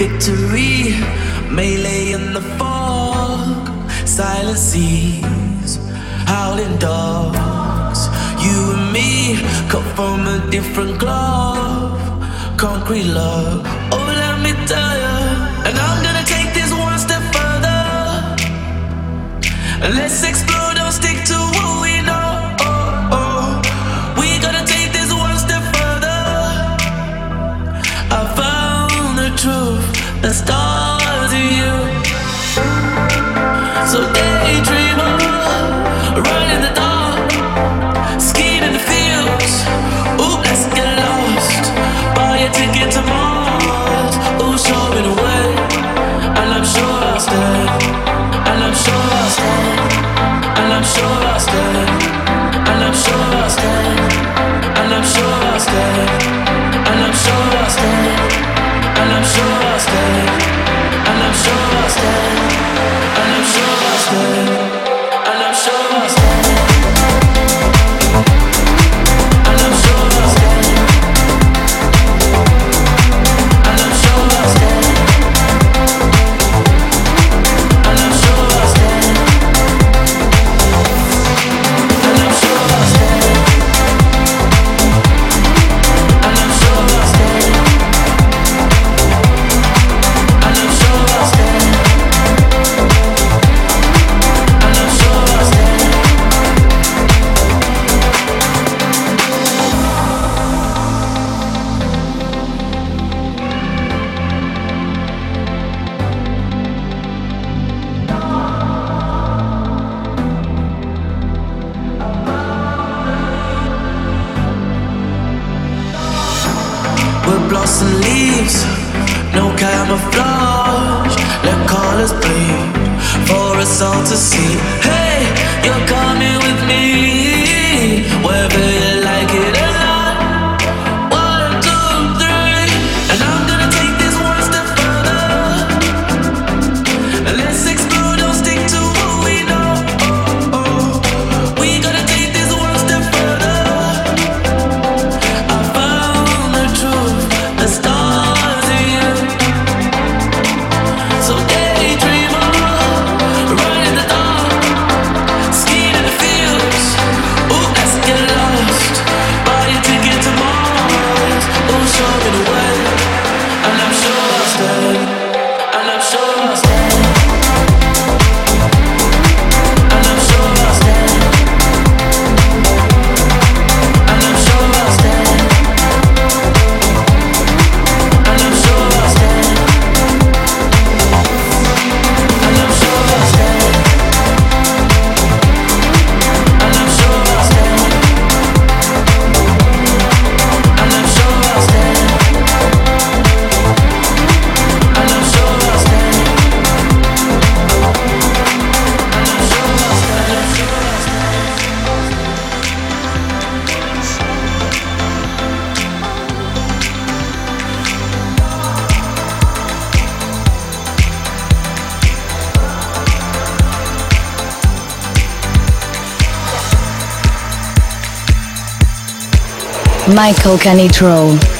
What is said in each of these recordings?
Victory, melee in the fog, silent seas, howling dogs. You and me cut from a different cloth, concrete love. Oh, let me tell you, and I'm gonna take this one step further. Let's explore, don't stick to what we know. Oh, oh. We gotta take this one step further. I found the truth starts in you. So daydreamer, the dark, skiing in the fields. Ooh, let's get lost. Buy a ticket to Mars. Ooh, the way, and I'm sure I'll stay. And I'm sure I'll stay. And I'm sure I'll stay. And I'm sure I'll stay. And I'm sure I'll stay. And I'm sure I'll stay. And I'm sure I'll stay. Michael Canitrot.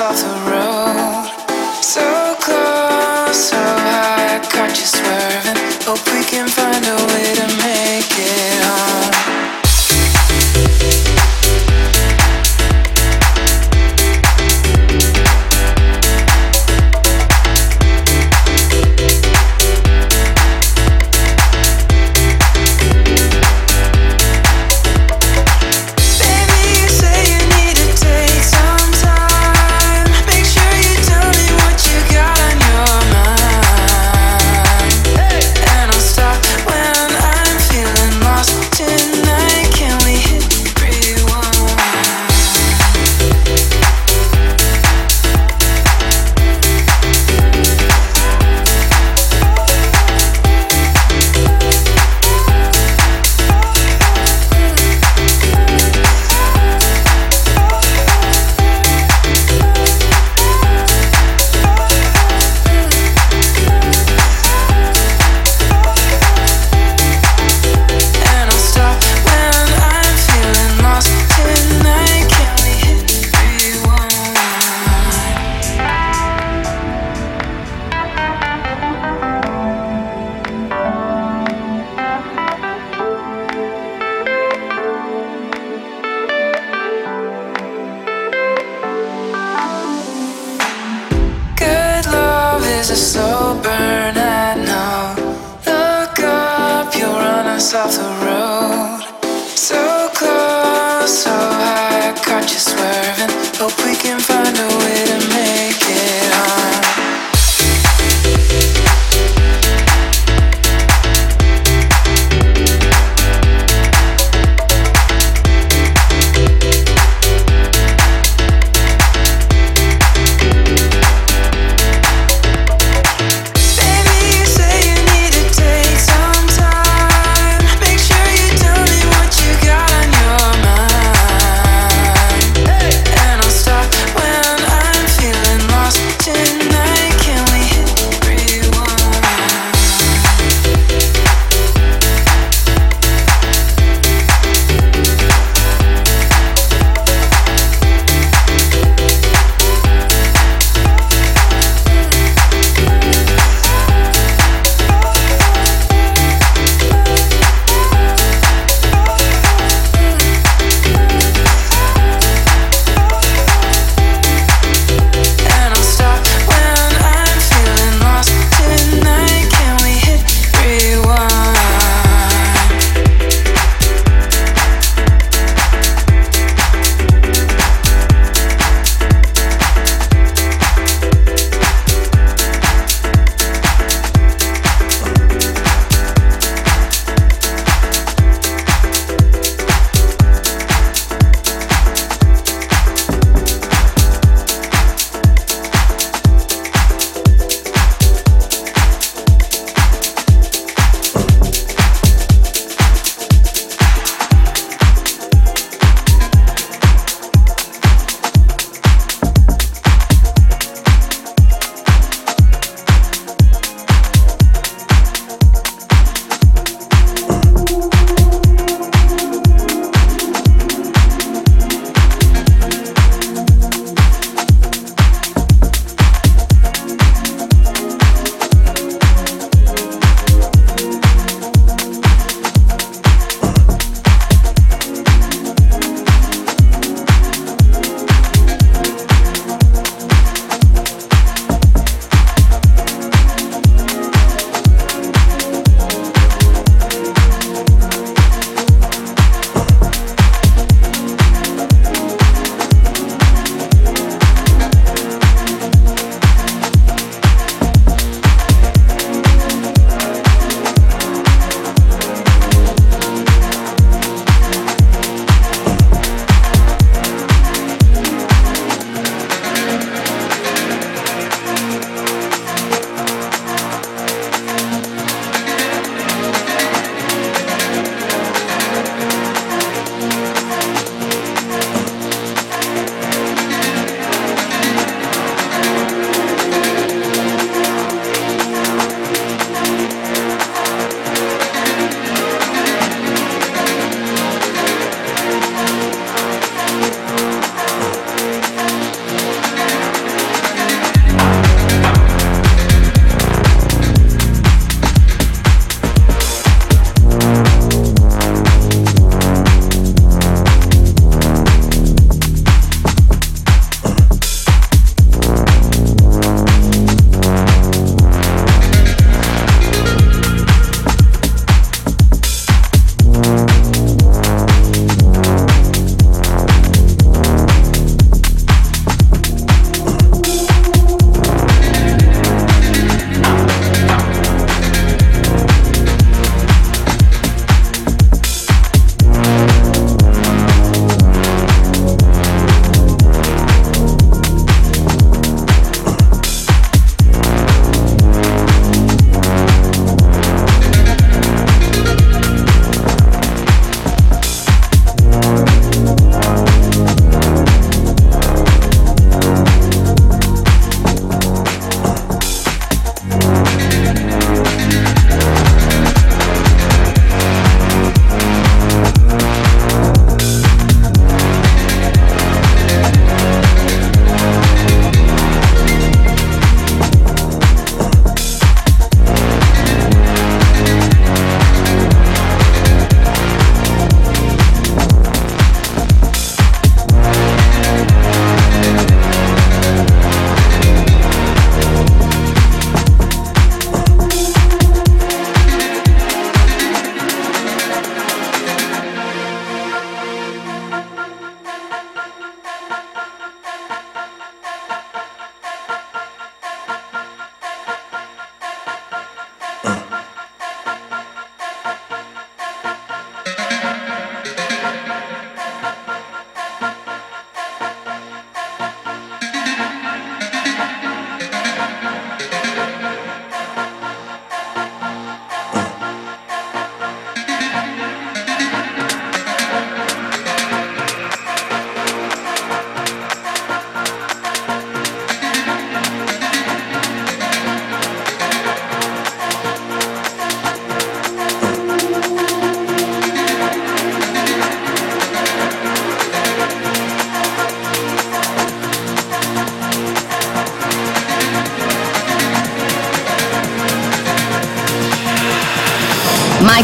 off the road. So love.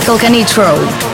Michael Canitrot.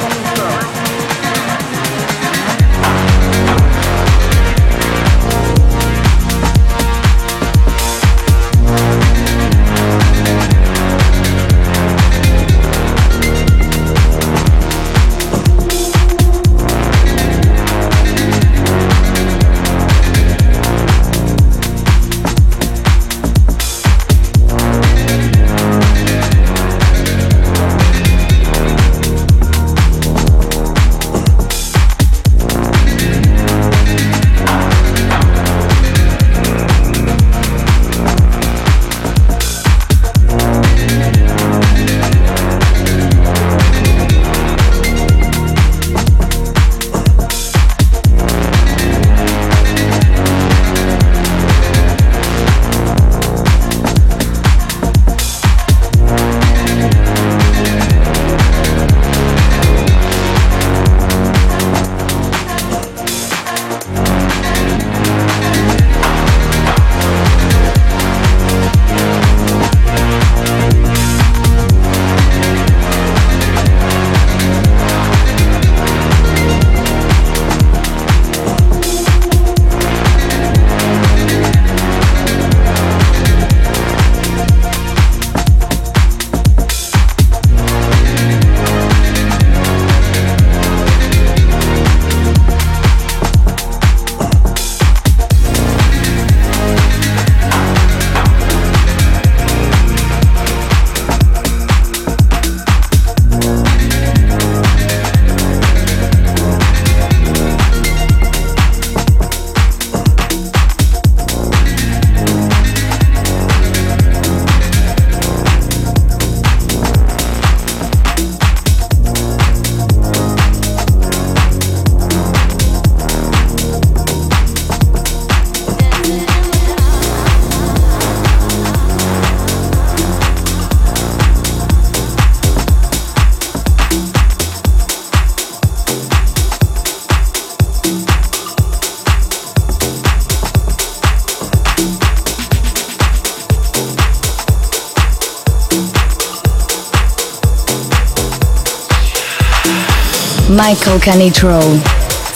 Michael Canitrot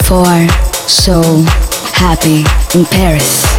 for So Happy in Paris.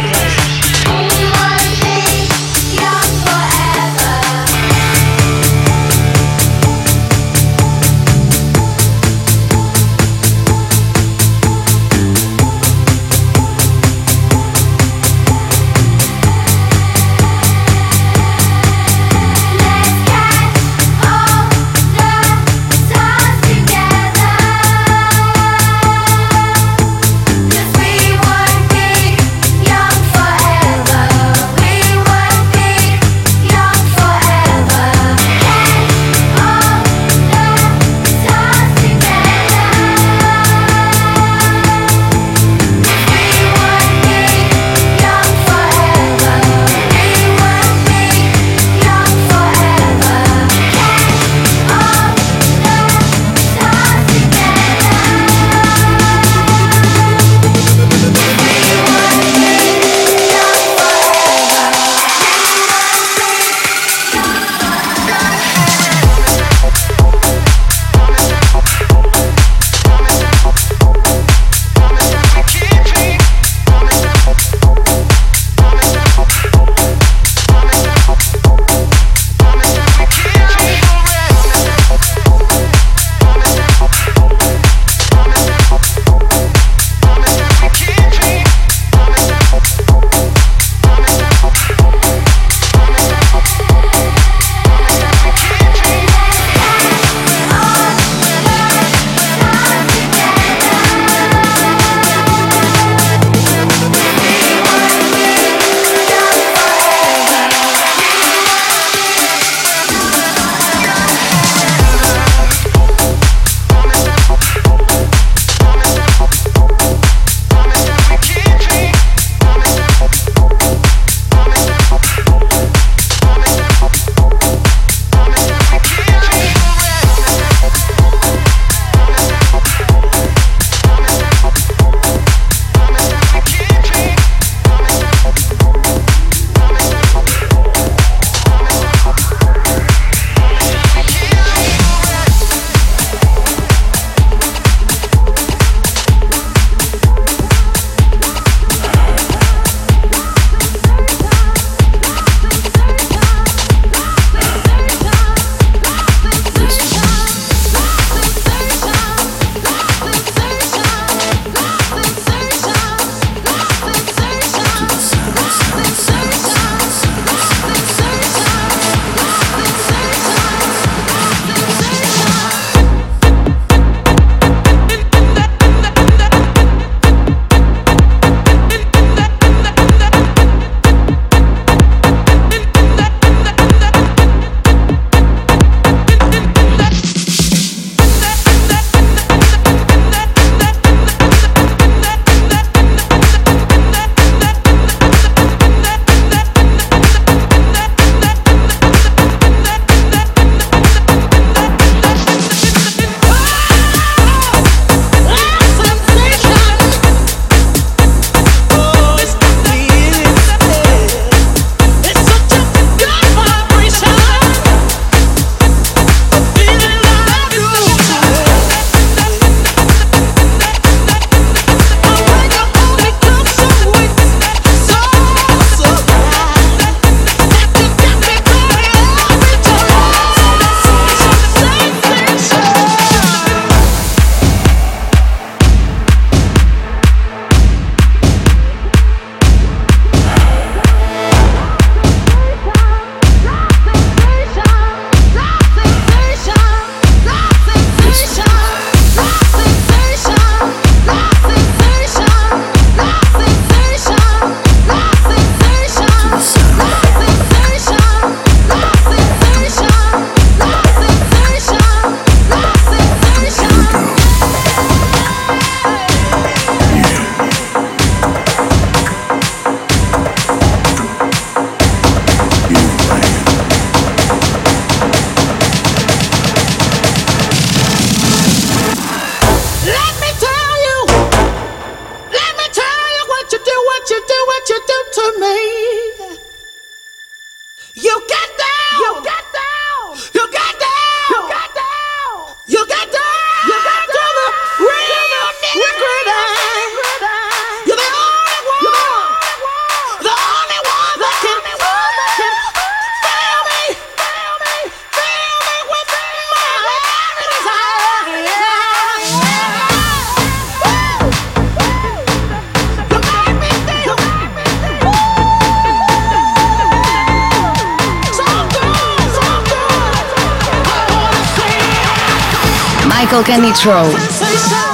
Michael Canitrot.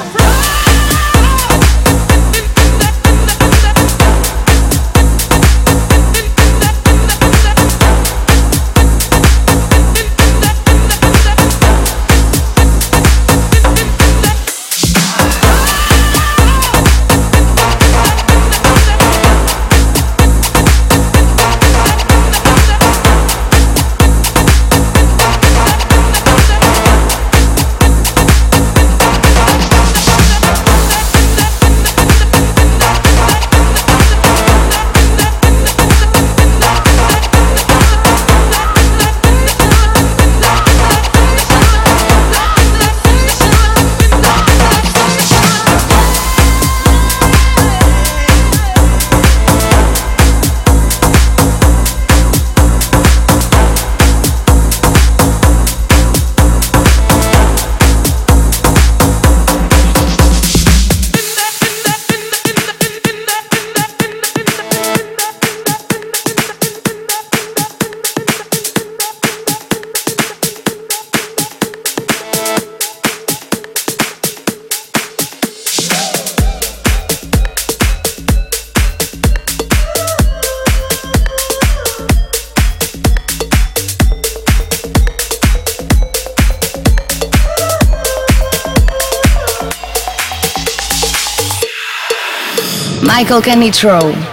Michael Canitrot.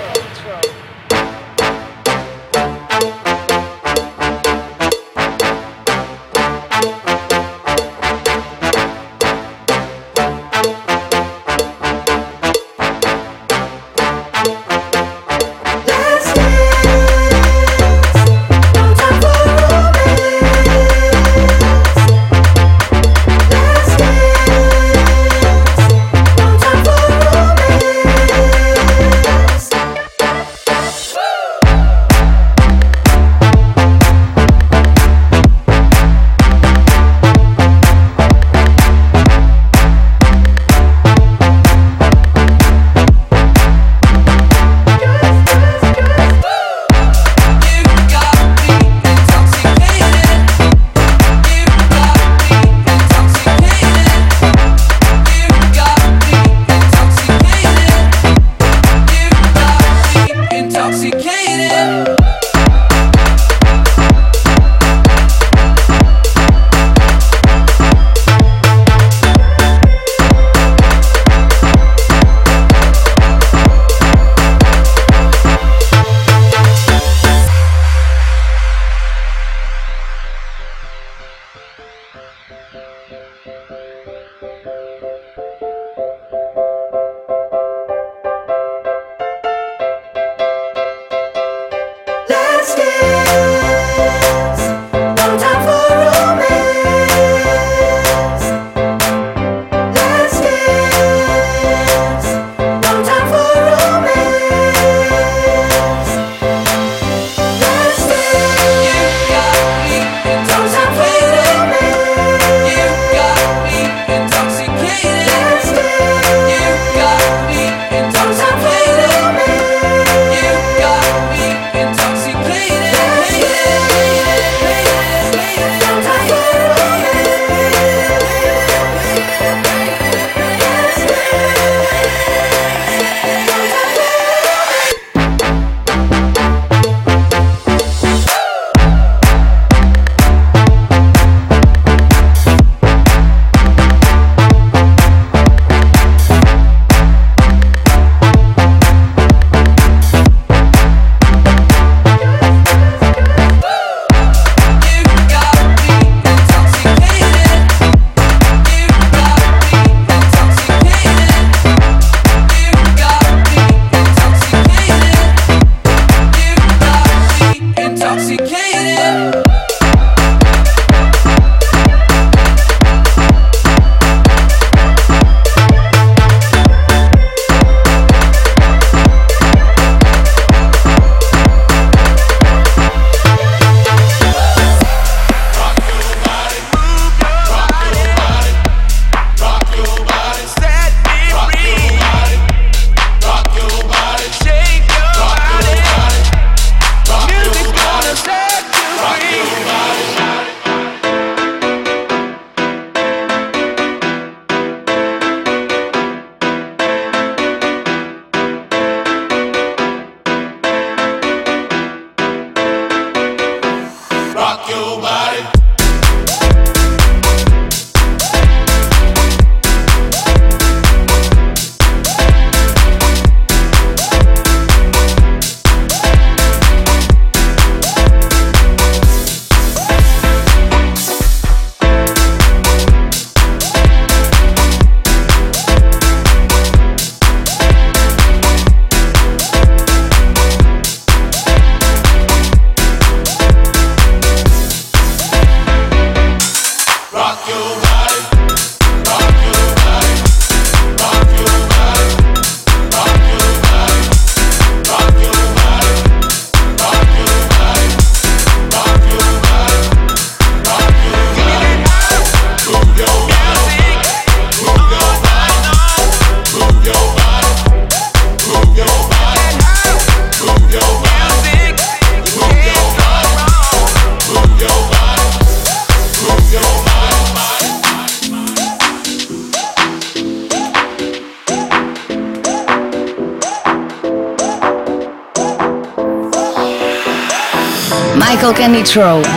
Control.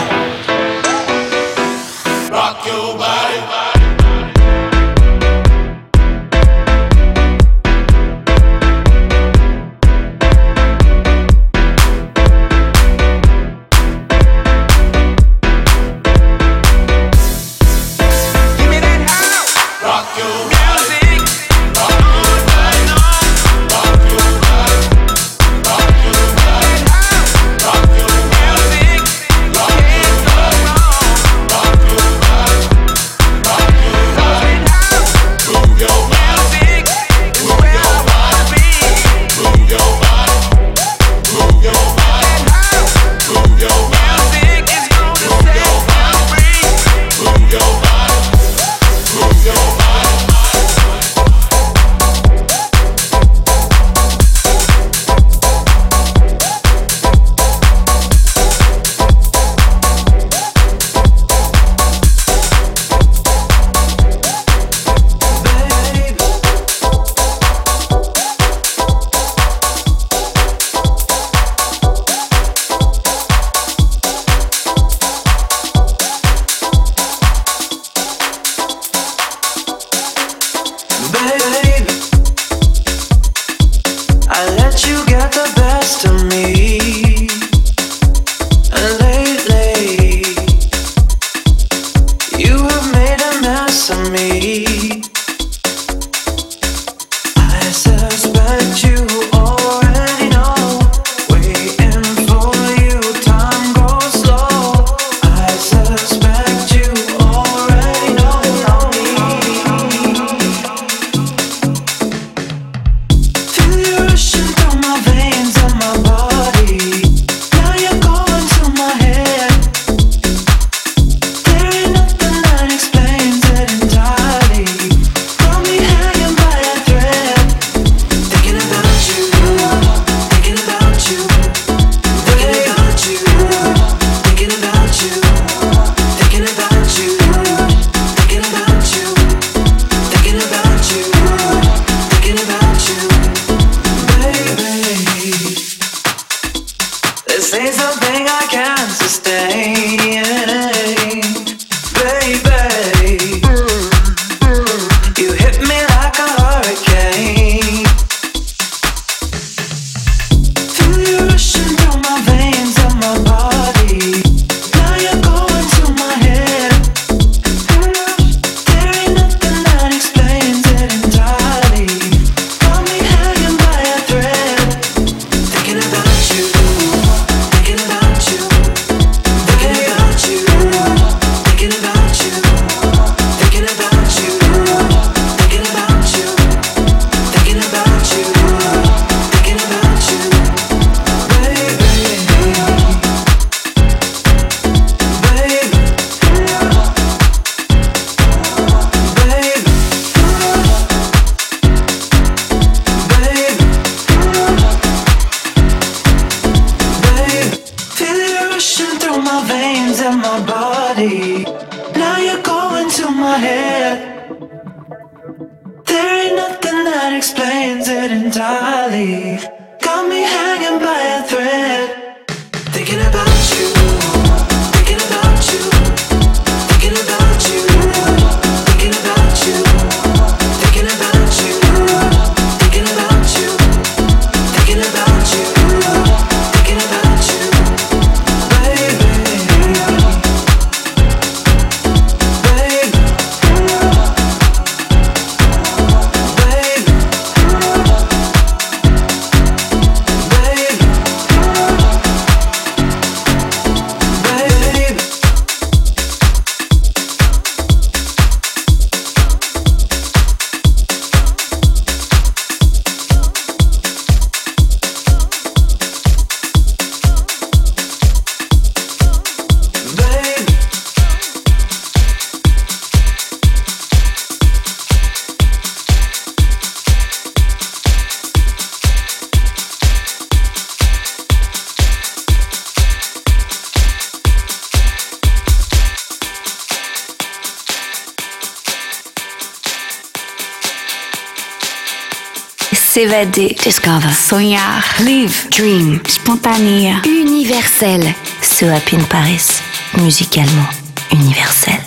S'évader. Discover. Sonhar. Live. Dream. Spontané. Universel. Ce Happy in Paris. Musicalement universel.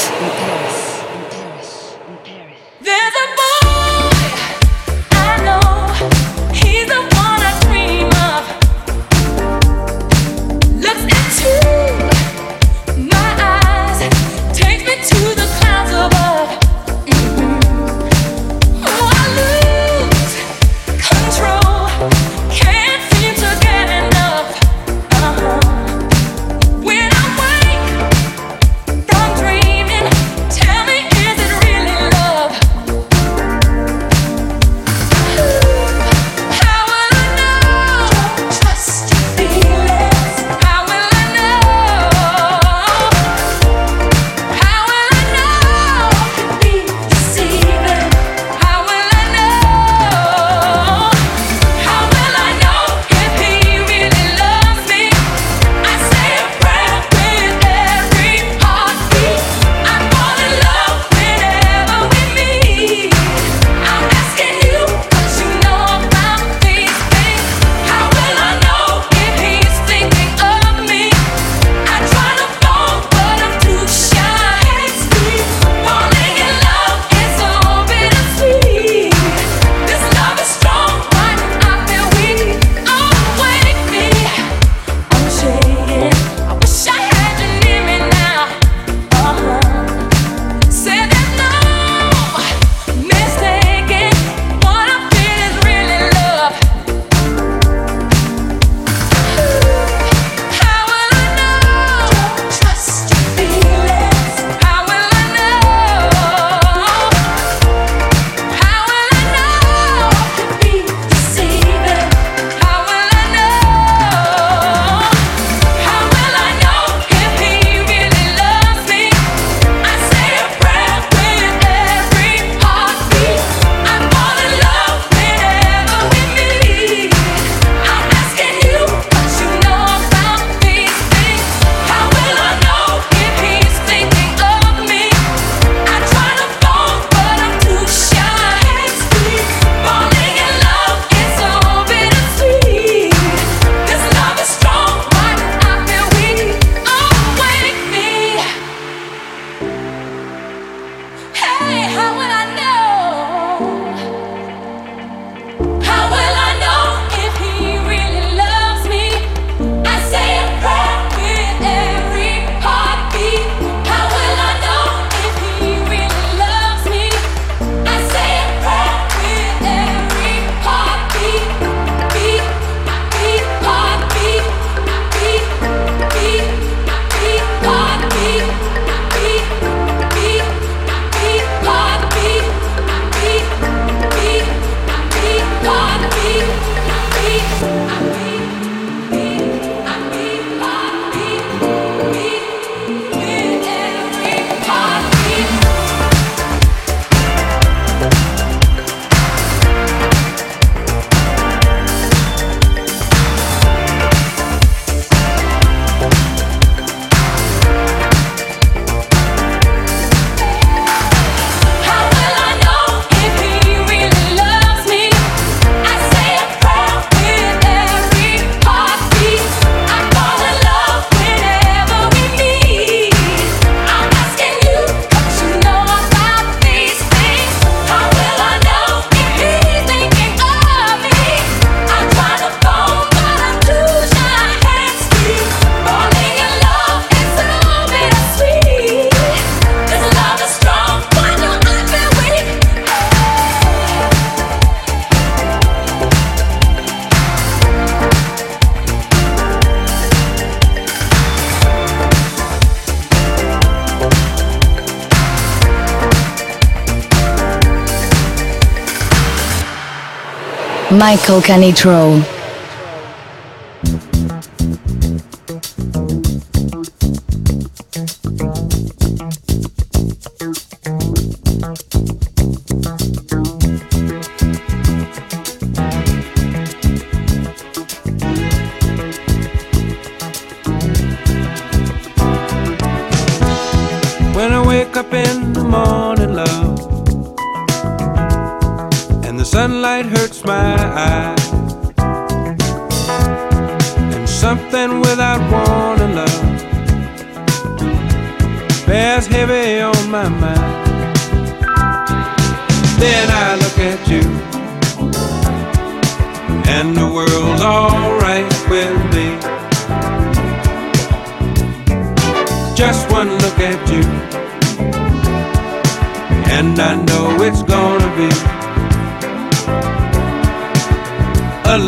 Michael Canitrot. The sunlight hurts my eyes, and something without wanting love bears heavy on my mind. Then I look at you, and the world's alright with me. Just one look at you, and I know it's gonna be When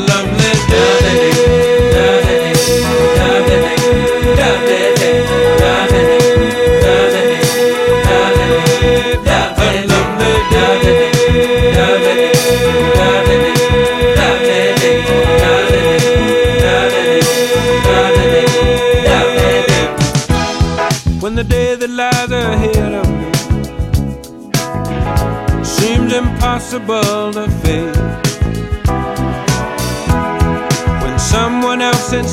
the day that lies ahead of me impossible to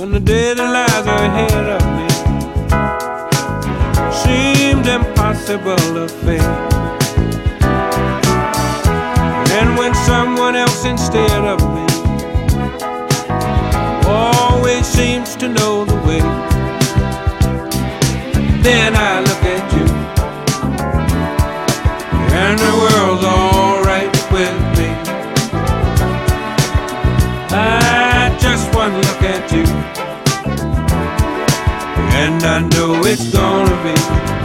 When the day that lies ahead of me seemed impossible to face. And when someone else instead of me always seems to know the way, then I look at you, and the world's alright I know it's gonna be